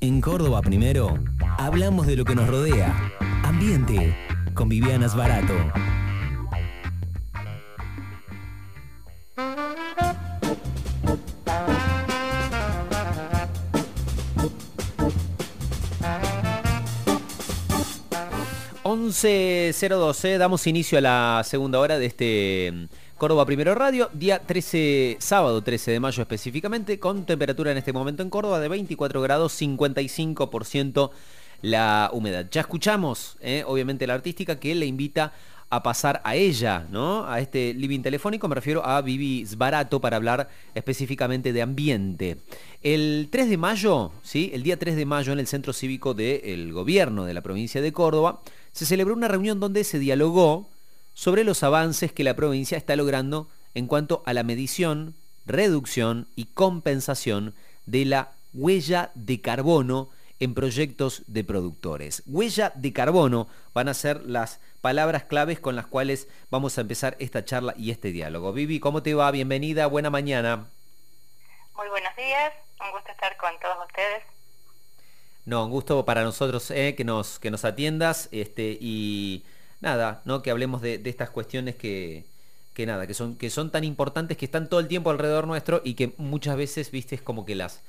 En Córdoba Primero, hablamos de lo que nos rodea. Ambiente, con Vivianas Barato. $11.012, damos inicio a la segunda hora de este Córdoba Primero Radio, día 13, sábado 13 de mayo específicamente, con temperatura en este momento en Córdoba de 24 grados, 55% la humedad. Ya escuchamos, eh, obviamente, la artística que le invita a pasar a ella, ¿no? A este living telefónico, me refiero a Vivi Sbarato para hablar específicamente de ambiente. El 3 de mayo, ¿sí? El día 3 de mayo en el Centro Cívico del Gobierno de la provincia de Córdoba, se celebró una reunión donde se dialogó sobre los avances que la provincia está logrando en cuanto a la medición, reducción y compensación de la huella de carbono en proyectos de productores. Huella de carbono van a ser las palabras claves con las cuales vamos a empezar esta charla y este diálogo. Vivi, ¿cómo te va? Bienvenida, buena mañana. Muy buenos días, un gusto estar con todos ustedes. No, un gusto para nosotros eh, que, nos, que nos atiendas este, y nada, ¿no? que hablemos de, estas cuestiones que, que nada, que son, que son tan importantes, que están todo el tiempo alrededor nuestro y que muchas veces, viste, es como que las,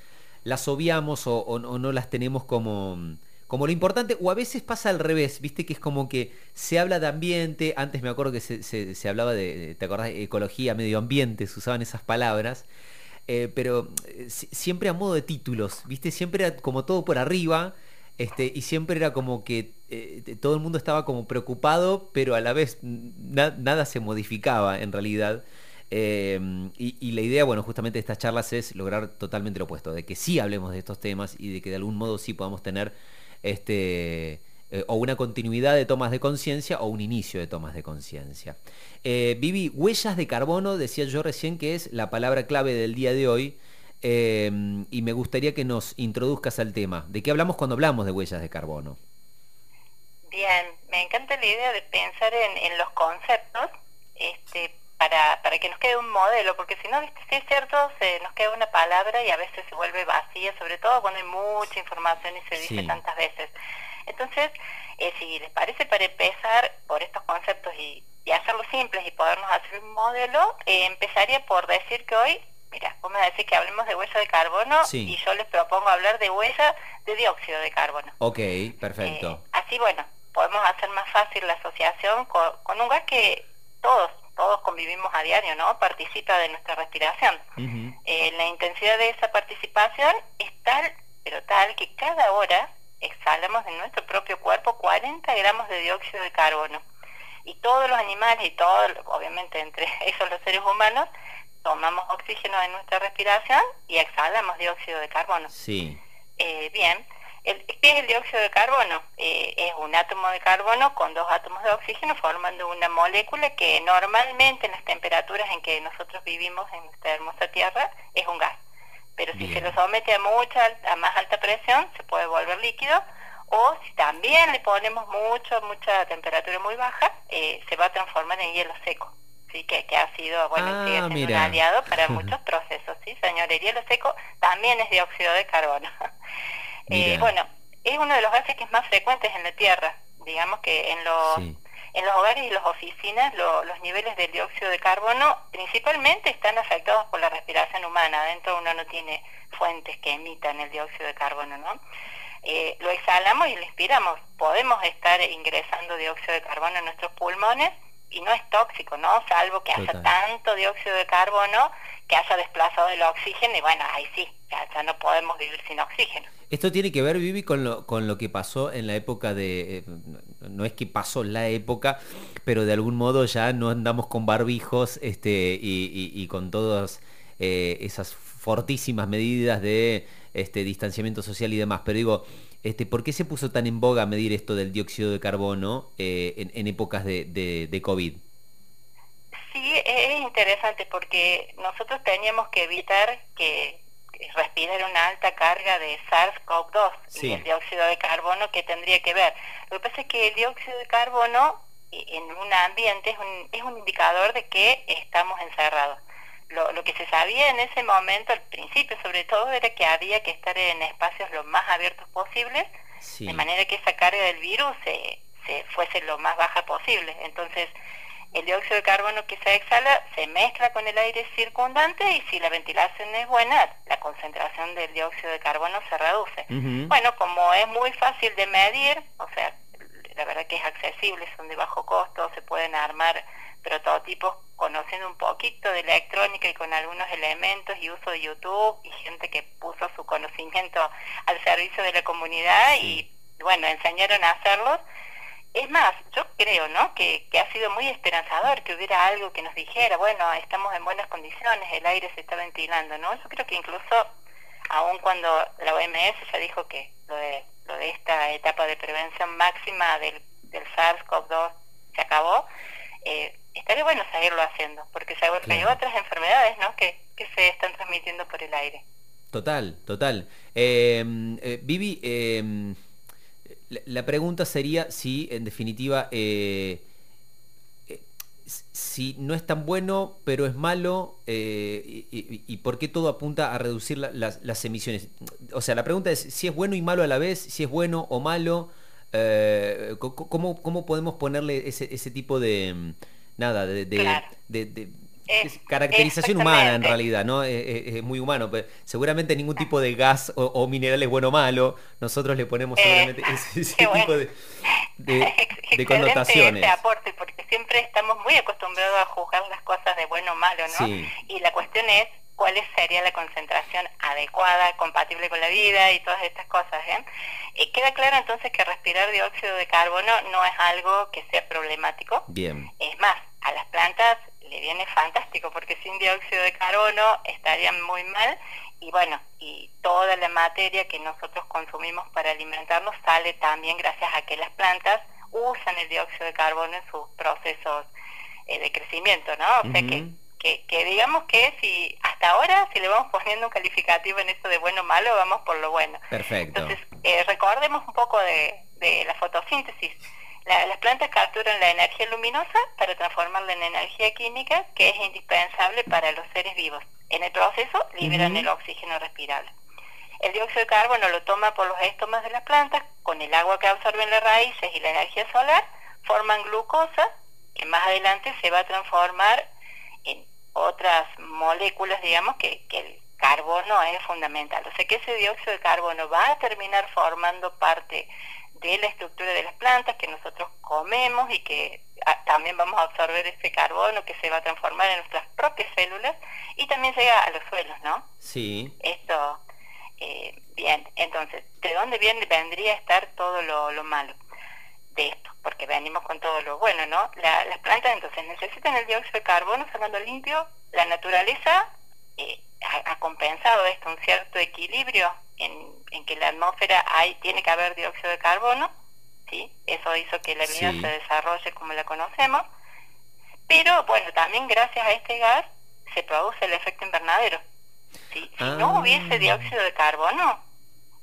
las obviamos o, no las tenemos como, como lo importante, o a veces pasa al revés, viste que es como que se habla de ambiente, antes me acuerdo que se, se, hablaba de, ¿te acordás? Ecología, medio ambiente, se usaban esas palabras, eh, pero eh, siempre a modo de títulos, viste, siempre como todo por arriba, este, y siempre era como que eh, todo el mundo estaba como preocupado, pero a la vez nada se modificaba en realidad. Em, y, la idea, bueno, justamente de estas charlas es lograr totalmente lo opuesto, de que sí hablemos de estos temas y de que de algún modo sí podamos tener este eh, o una continuidad de tomas de conciencia o un inicio de tomas de conciencia. Eh, Vivi, huellas de carbono, decía yo recién que es la palabra clave del día de hoy. Em, y me gustaría que nos introduzcas al tema. ¿De qué hablamos cuando hablamos de huellas de carbono? Bien, me encanta la idea de pensar en, en los conceptos, este, para, para que nos quede un modelo, porque si no, ¿viste? sí es cierto, se nos queda una palabra y a veces se vuelve vacía, sobre todo cuando hay mucha información y se dice tantas veces. Entonces, eh, si les parece para empezar por estos conceptos y, y hacerlos simples y podernos hacer un modelo, eh, empezaría por decir que hoy, mira, vos me decís que hablemos de huella de carbono y yo les propongo hablar de huella de dióxido de carbono. Ok, perfecto. Eh, así, bueno, podemos hacer más fácil la asociación con, con un gas que todos todos convivimos a diario, ¿no? Participa de nuestra respiración. Eh, la intensidad de esa participación es tal, pero tal, que cada hora exhalamos de nuestro propio cuerpo 40 gramos de dióxido de carbono. Y todos los animales y todos, obviamente entre esos los seres humanos, tomamos oxígeno de nuestra respiración y exhalamos dióxido de carbono. Sí. Eh, bien, ¿Qué es el dióxido de carbono? Eh, es un átomo de carbono con dos átomos de oxígeno formando una molécula que normalmente en las temperaturas en que nosotros vivimos en nuestra hermosa Tierra es un gas. Pero si se lo somete a, mucha, a más alta presión se puede volver líquido o si también le ponemos mucho, mucha temperatura muy baja, eh, se va a transformar en hielo seco. Sí, que, que ha sido, bueno, ah, sigue siendo un aliado para muchos procesos, ¿sí, señor? El hielo seco también es dióxido de carbono. Eh, bueno, es uno de los gases que es más frecuentes en la Tierra. Digamos que en los, en los hogares y las oficinas los niveles de dióxido de carbono principalmente están afectados por la respiración humana. Adentro uno no tiene fuentes que emitan el dióxido de carbono, ¿no? Eh, lo exhalamos y lo inspiramos. Podemos estar ingresando dióxido de carbono en nuestros pulmones y no es tóxico, ¿no? Salvo que haya tanto dióxido de carbono que haya desplazado el oxígeno y bueno, ahí sí, ya, no podemos vivir sin oxígeno. Esto tiene que ver, Vivi, con lo, con lo que pasó en la época de... Eh, no es que pasó la época, pero de algún modo ya no andamos con barbijos este, y, con todas eh, esas fortísimas medidas de este, distanciamiento social y demás. Pero digo, este, ¿por qué se puso tan en boga medir esto del dióxido de carbono eh, en, épocas de, de, COVID? Sí, es interesante porque nosotros teníamos que evitar que respirar una alta carga de SARS-CoV-2 y el dióxido de carbono que tendría que ver. Lo que pasa es que el dióxido de carbono en un ambiente es un, es un indicador de que estamos encerrados. Lo, lo, que se sabía en ese momento, al principio sobre todo, era que había que estar en espacios lo más abiertos posibles, de manera que esa carga del virus se, se fuese lo más baja posible. Entonces, el dióxido de carbono que se exhala se mezcla con el aire circundante y si la ventilación es buena, la concentración del dióxido de carbono se reduce. Bueno, como es muy fácil de medir, o sea, la verdad que es accesible, son de bajo costo, se pueden armar prototipos conociendo un poquito de electrónica y con algunos elementos y uso de YouTube y gente que puso su conocimiento al servicio de la comunidad y bueno, enseñaron a hacerlos es más, yo creo, ¿no? Que, que, ha sido muy esperanzador que hubiera algo que nos dijera, bueno, estamos en buenas condiciones, el aire se está ventilando, ¿no? Yo creo que incluso, aun cuando la OMS ya dijo que lo de, lo de esta etapa de prevención máxima del, del SARS-CoV-2 se acabó, eh, estaría bueno seguirlo haciendo, porque hay otras enfermedades, ¿no? Que, que se están transmitiendo por el aire. Total, total. Eh, eh, Vivi, eh, la, pregunta sería si, en definitiva, eh, eh, si no es tan bueno, pero es malo, y, por qué todo apunta a reducir las, emisiones. O sea, la pregunta es si es bueno y malo a la vez, si es bueno o malo, ¿cómo, ¿cómo, podemos ponerle ese, ese tipo de, mm, nada, de, de es caracterización humana en realidad, ¿no? Es, muy humano. Pero seguramente ningún tipo de gas o, mineral es bueno o malo. Nosotros le ponemos seguramente ese, tipo de, de, connotaciones. aporte, porque siempre estamos muy acostumbrados a juzgar las cosas de bueno o malo, ¿no? Y la cuestión es cuál sería la concentración adecuada, compatible con la vida y todas estas cosas. ¿eh? Y queda claro entonces que respirar dióxido de carbono no es algo que sea problemático. Bien. Es más, a las plantas le viene fantástico porque sin dióxido de carbono estarían muy mal y bueno, y toda la materia que nosotros consumimos para alimentarnos sale también gracias a que las plantas usan el dióxido de carbono en sus procesos eh, de crecimiento, ¿no? O sea que, que, que, digamos que si hasta ahora, si le vamos poniendo un calificativo en eso de bueno o malo, vamos por lo bueno. Perfecto. Entonces, eh, recordemos un poco de, de la fotosíntesis las plantas capturan la energía luminosa para transformarla en energía química que es indispensable para los seres vivos. En el proceso liberan el oxígeno respirable. El dióxido de carbono lo toma por los estomas de las plantas, con el agua que absorben las raíces y la energía solar, forman glucosa, que más adelante se va a transformar otras moléculas, digamos, que, que el carbono es fundamental. O sea que ese dióxido de carbono va a terminar formando parte de la estructura de las plantas que nosotros comemos y que ah, también vamos a absorber ese carbono que se va a transformar en nuestras propias células y también llega a los suelos, ¿no? Sí. Esto, eh, bien, entonces, ¿de dónde viene, vendría a estar todo lo, malo de esto? Porque venimos con todo lo bueno, ¿no? las plantas entonces necesitan el dióxido de carbono sacando limpio, la naturaleza eh, ha, compensado esto, un cierto equilibrio en, en, que la atmósfera hay, tiene que haber dióxido de carbono, ¿sí? Eso hizo que la vida se desarrolle como la conocemos, pero bueno, también gracias a este gas se produce el efecto invernadero. Si no ah. hubiese dióxido de carbono,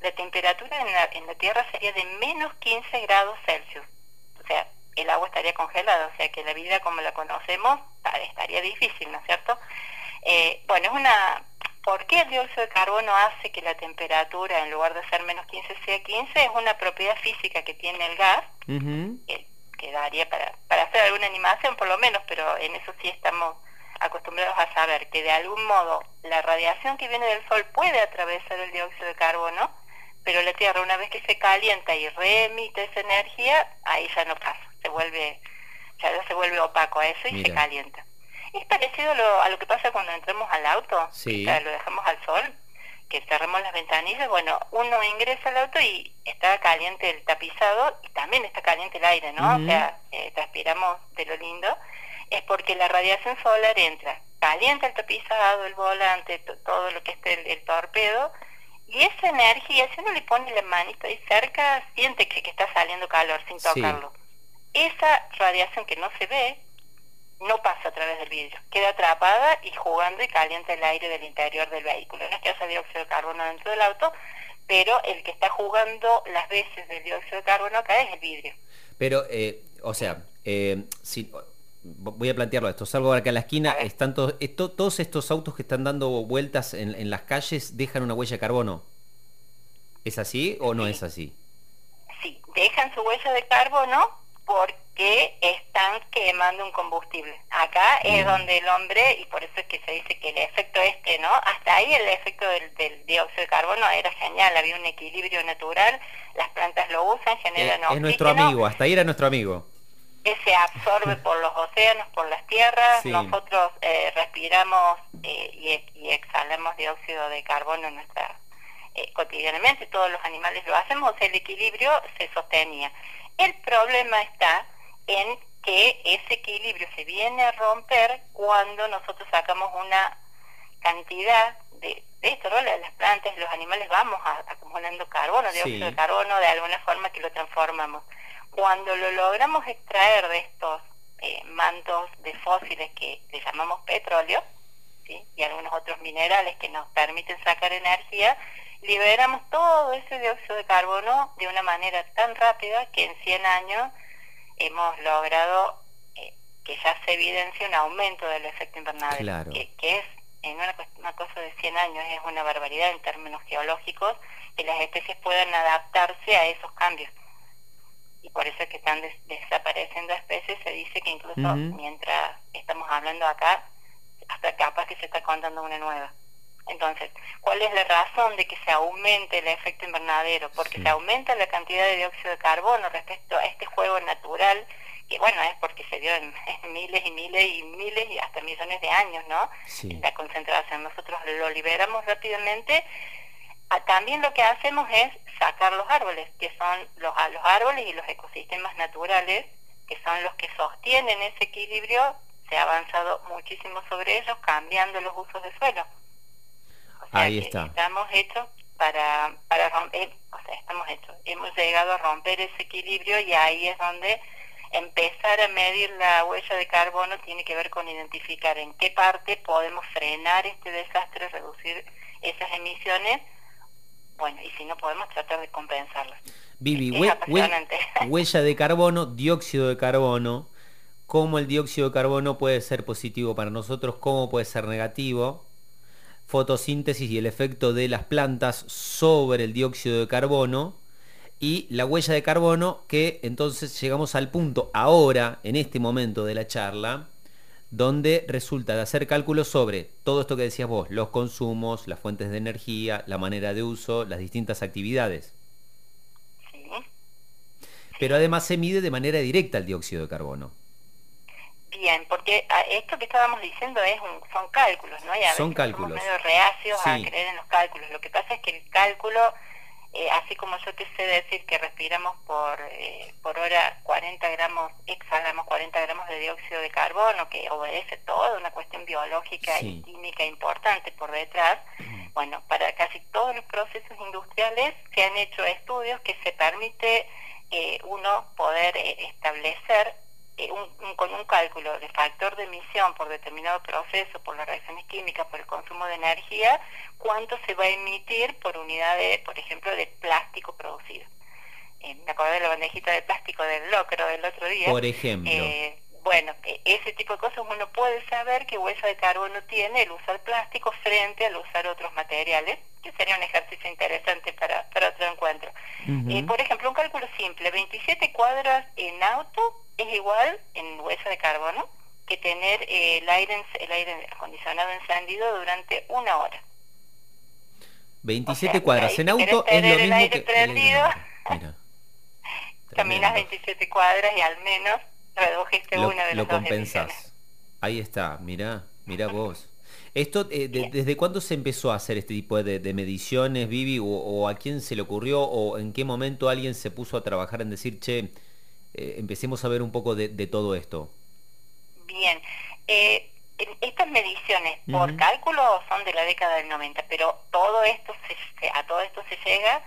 la temperatura en la, en la Tierra sería de menos 15 grados Celsius. O sea, el agua estaría congelada, o sea que la vida como la conocemos estaría difícil, ¿no es cierto? Eh, bueno, es una... ¿Por qué el dióxido de carbono hace que la temperatura, en lugar de ser menos 15, sea 15? Es una propiedad física que tiene el gas, que, daría para, para hacer alguna animación por lo menos, pero en eso sí estamos acostumbrados a saber que de algún modo la radiación que viene del Sol puede atravesar el dióxido de carbono, pero la Tierra una vez que se calienta y remite esa energía, ahí ya no pasa, se vuelve, ya se vuelve opaco a eso y se calienta. Es parecido a lo que pasa cuando entramos al auto, sí. lo dejamos al sol, que cerramos las ventanillas, bueno, uno ingresa al auto y está caliente el tapizado y también está caliente el aire, ¿no? O sea, eh, transpiramos de lo lindo, es porque la radiación solar entra, calienta el tapizado, el volante, todo lo que esté el, torpedo, y esa energía, si uno le pone la manito ahí cerca, siente que, que está saliendo calor sin tocarlo. Esa radiación que no se ve, no pasa a través del vidrio, queda atrapada y jugando y calienta el aire del interior del vehículo. No es que haya dióxido de carbono dentro del auto, pero el que está jugando las veces del dióxido de carbono acá es el vidrio. Pero, eh, o sea, eh, si, voy a plantearlo esto, salgo acá a la esquina, están todos, todos estos autos que están dando vueltas en, las calles dejan una huella de carbono. ¿Es así o no es así? Sí, dejan su huella de carbono porque están quemando un combustible. Acá es donde el hombre, y por eso es que se dice que el efecto este, ¿no? Hasta ahí el efecto del, dióxido de carbono era genial, había un equilibrio natural, las plantas lo usan, generan es, es nuestro amigo, hasta ahí era nuestro amigo. Que se absorbe por los océanos, por las tierras, nosotros eh, respiramos eh, y, exhalamos dióxido de carbono en nuestra eh, cotidianamente, todos los animales lo hacemos, el equilibrio se sostenía. El problema está en que ese equilibrio se viene a romper cuando nosotros sacamos una cantidad de, esto, ¿no? Las plantas, los animales vamos acumulando carbono, dióxido de carbono, de alguna forma que lo transformamos. Cuando lo logramos extraer de estos eh, mantos de fósiles que le llamamos petróleo, y algunos otros minerales que nos permiten sacar energía, liberamos todo ese dióxido de carbono de una manera tan rápida que en 100 años hemos logrado eh, que ya se evidencie un aumento del efecto invernadero, que, es en una, cosa de 100 años, es una barbaridad en términos geológicos, que las especies puedan adaptarse a esos cambios. Y por eso es que están desapareciendo especies, se dice que incluso mientras estamos hablando acá, hasta capaz que se está contando una nueva. Entonces, ¿cuál es la razón de que se aumente el efecto invernadero? Porque se aumenta la cantidad de dióxido de carbono respecto a este juego natural, que bueno, es porque se dio en, miles y miles y miles y hasta millones de años, ¿no? La concentración. Nosotros lo liberamos rápidamente. Ah, también lo que hacemos es sacar los árboles, que son los, los árboles y los ecosistemas naturales, que son los que sostienen ese equilibrio. Se ha avanzado muchísimo sobre ellos, cambiando los usos de suelo. Ahí está. Estamos hechos para, para romper, o sea, estamos hechos. Hemos llegado a romper ese equilibrio y ahí es donde empezar a medir la huella de carbono tiene que ver con identificar en qué parte podemos frenar este desastre, reducir esas emisiones, bueno, y si no podemos tratar de compensarlas. Vivi, huella de carbono, dióxido de carbono, cómo el dióxido de carbono puede ser positivo para nosotros, cómo puede ser negativo, fotosíntesis y el efecto de las plantas sobre el dióxido de carbono. Y la huella de carbono que entonces llegamos al punto ahora, en este momento de la charla, donde resulta de hacer cálculos sobre todo esto que decías vos, los consumos, las fuentes de energía, la manera de uso, las distintas actividades. Pero además se mide de manera directa el dióxido de carbono. Bien, porque ah, esto que estábamos diciendo es son cálculos, ¿no? Y a son cálculos. Somos medio reacios a creer en los cálculos. Lo que pasa es que el cálculo, eh, así como yo te sé decir que respiramos por, eh, por hora 40 gramos, exhalamos 40 gramos de dióxido de carbono, que obedece toda una cuestión biológica y química importante por detrás, bueno, para casi todos los procesos industriales se han hecho estudios que se permite eh, uno poder establecer eh, con un cálculo de factor de emisión por determinado proceso, por las reacciones químicas, por el consumo de energía, cuánto se va a emitir por unidad de, por ejemplo, de plástico producido. Eh, me acordé de la bandejita de plástico del locro del otro día. Por ejemplo. Eh, bueno, e, ese tipo de cosas uno puede saber qué huella de carbono tiene el usar plástico frente al usar otros materiales, que sería un ejercicio interesante para, para otro encuentro. Eh, por ejemplo, un cálculo simple, 27 cuadras en auto es igual en huella de carbono que tener eh, el, aire, el aire acondicionado encendido durante una hora. 27 cuadras en auto es lo mismo aire prendido, caminas 27 cuadras y al menos redujiste lo, una de Lo compensás. Ahí está, mira, mira vos. Esto, eh, ¿Desde cuándo se empezó a hacer este tipo de, mediciones, Vivi? O, a quién se le ocurrió? ¿O en qué momento alguien se puso a trabajar en decir, che, eh, empecemos a ver un poco de, todo esto? Bien. Eh, estas mediciones por cálculo son de la década del 90, pero todo esto a todo esto se llega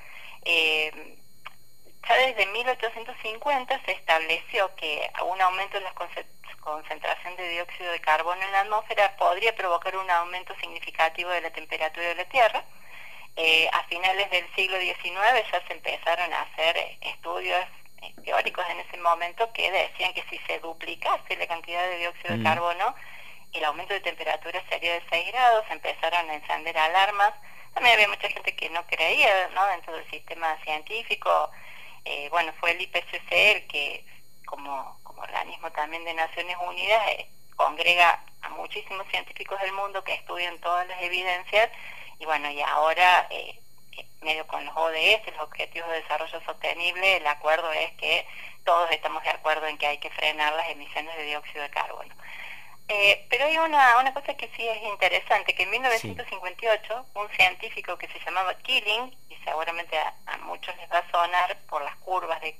ya desde 1850 se estableció que un aumento en la concentración de dióxido de carbono en la atmósfera podría provocar un aumento significativo de la temperatura de la Tierra. Eh, a finales del siglo XIX ya se empezaron a hacer estudios eh, teóricos en ese momento que decían que si se duplicase la cantidad de dióxido de Mm. carbono, el aumento de temperatura sería de 6 grados, empezaron a encender alarmas. También había mucha gente que no creía ¿no? dentro del sistema científico. Eh, bueno, fue el IPCC el que, como, como organismo también de Naciones Unidas, eh, congrega a muchísimos científicos del mundo que estudian todas las evidencias y bueno, y ahora, eh, eh, medio con los ODS, los Objetivos de Desarrollo Sostenible, el acuerdo es que todos estamos de acuerdo en que hay que frenar las emisiones de dióxido de carbono. Eh, pero hay una, una cosa que sí es interesante, que en 1958 un científico que se llamaba Killing, y seguramente a, a muchos les va a sonar por las curvas de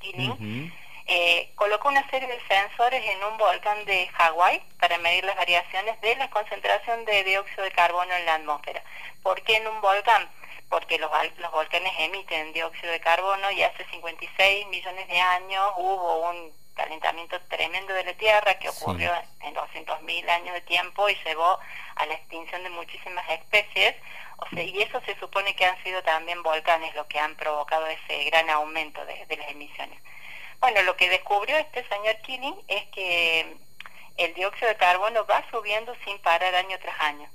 Killing, eh, colocó una serie de sensores en un volcán de Hawái para medir las variaciones de la concentración de dióxido de carbono en la atmósfera. ¿Por qué en un volcán? Porque los, los volcanes emiten dióxido de carbono y hace 56 millones de años hubo un calentamiento tremendo de la Tierra que Sí. ocurrió en 200.000 años de tiempo y llevó a la extinción de muchísimas especies. O sea, y eso se supone que han sido también volcanes los que han provocado ese gran aumento de- de las emisiones. Bueno, lo que descubrió este señor Killing es que el dióxido de carbono va subiendo sin parar año tras año.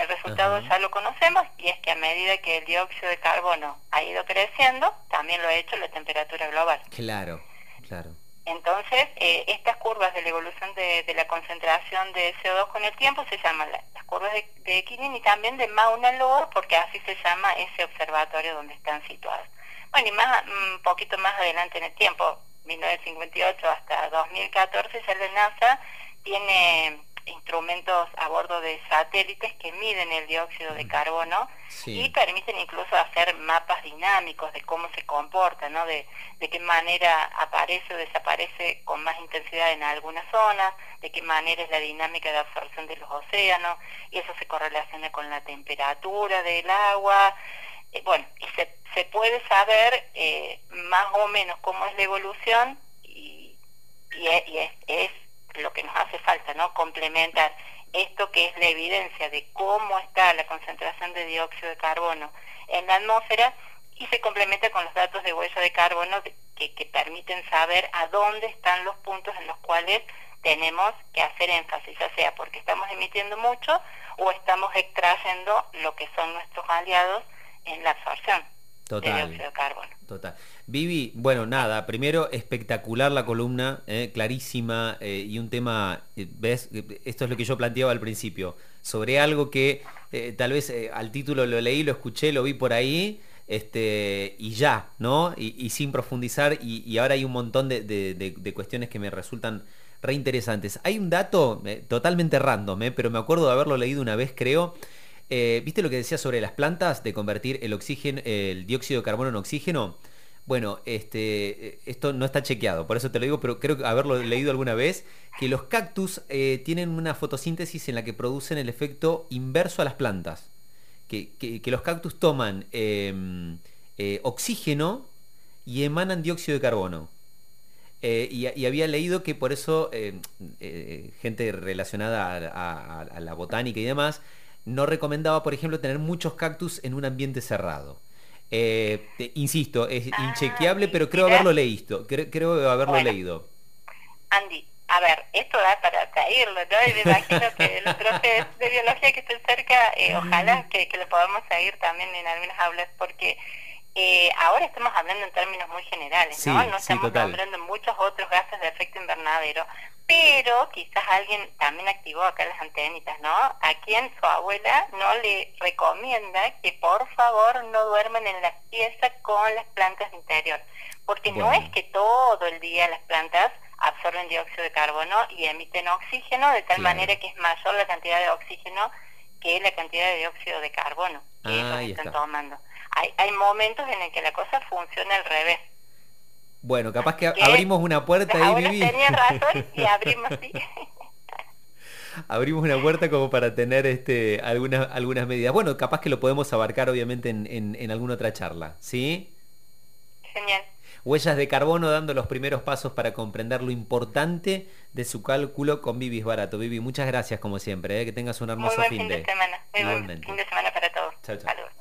El resultado Ajá. ya lo conocemos y es que a medida que el dióxido de carbono ha ido creciendo, también lo ha hecho la temperatura global. Claro, claro. Entonces, eh, estas curvas de la evolución de, de la concentración de CO2 con el tiempo se llaman la- las curvas de, de Killing y también de Mauna Loa, porque así se llama ese observatorio donde están situados. Bueno, y más, un poquito más adelante en el tiempo, 1958 hasta 2014, ya la NASA tiene instrumentos a bordo de satélites que miden el dióxido de carbono Sí. y permiten incluso hacer mapas dinámicos de cómo se comporta, ¿no? De, de qué manera aparece o desaparece con más intensidad en algunas zonas, de qué manera es la dinámica de absorción de los océanos, y eso se correlaciona con la temperatura del agua. Eh, bueno, y se, se puede saber eh, más o menos cómo es la evolución y, y es, y es- es lo que nos hace falta, ¿no? Complementar esto que es la evidencia de cómo está la concentración de dióxido de carbono en la atmósfera y se complementa con los datos de huella de carbono que, que permiten saber a dónde están los puntos en los cuales tenemos que hacer énfasis, ya sea porque estamos emitiendo mucho o estamos extrayendo lo que son nuestros aliados en la absorción Total. dióxido de carbono. Total. Vivi, bueno, nada, primero espectacular la columna, eh, clarísima eh, y un tema, eh, ves, esto es lo que yo planteaba al principio, sobre algo que tal vez al título lo leí, lo escuché, lo vi por ahí, este, y ya, ¿no? Y, y sin profundizar, y, y ahora hay un montón de, de- de- de cuestiones que me resultan re interesantes. Hay un dato totalmente random, pero me acuerdo de haberlo leído una vez, creo. Eh, ¿Viste lo que decía sobre las plantas de convertir el oxígeno, el dióxido de carbono en oxígeno? Bueno, este, eh, esto no está chequeado, por eso te lo digo, pero creo haberlo leído alguna vez, que los cactus eh, tienen una fotosíntesis en la que producen el efecto inverso a las plantas. Que, que- los cactus toman eh, oxígeno y emanan dióxido de carbono. Y, había leído que por eso eh, gente relacionada a la botánica y demás no recomendaba, por ejemplo, tener muchos cactus en un ambiente cerrado. Eh, te- insisto, es Ah, inchequeable, pero creo haberlo leído. Creo, creo haberlo Bueno. leído. Andy, a ver, esto da para seguirlo, ¿no? Y me imagino que los profes de biología que estén cerca, eh, ojalá que, que lo podamos seguir también en algunas aulas, porque eh, ahora estamos hablando en términos muy generales, Sí, ¿no? No sí, estamos total. nombrando muchos otros gases de efecto invernadero, pero quizás alguien también activó acá las antenitas, ¿no? A quien su abuela no le recomienda que por favor no duerman en la pieza con las plantas de interior, porque no es que todo el día las plantas absorben dióxido de carbono y emiten oxígeno, de tal Claro. manera que es mayor la cantidad de oxígeno que la cantidad de dióxido de carbono que Ah, ellos están está. tomando. Hay, hay momentos en el que la cosa funciona al revés. Bueno, capaz que abrimos una puerta abuelas Vivi. tenían razón y abrimos sí. abrimos una puerta como para tener este, algunas, algunas medidas. Bueno, capaz que lo podemos abarcar obviamente en, en- en alguna otra charla, ¿sí? Genial. Huellas de carbono dando los primeros pasos para comprender lo importante de su cálculo con Vivi Barato. Vivi, muchas gracias como siempre, ¿eh? que tengas un Muy hermoso buen fin fin de de semana. Muy buen fin de semana para todos. Chao, chao. Saludos.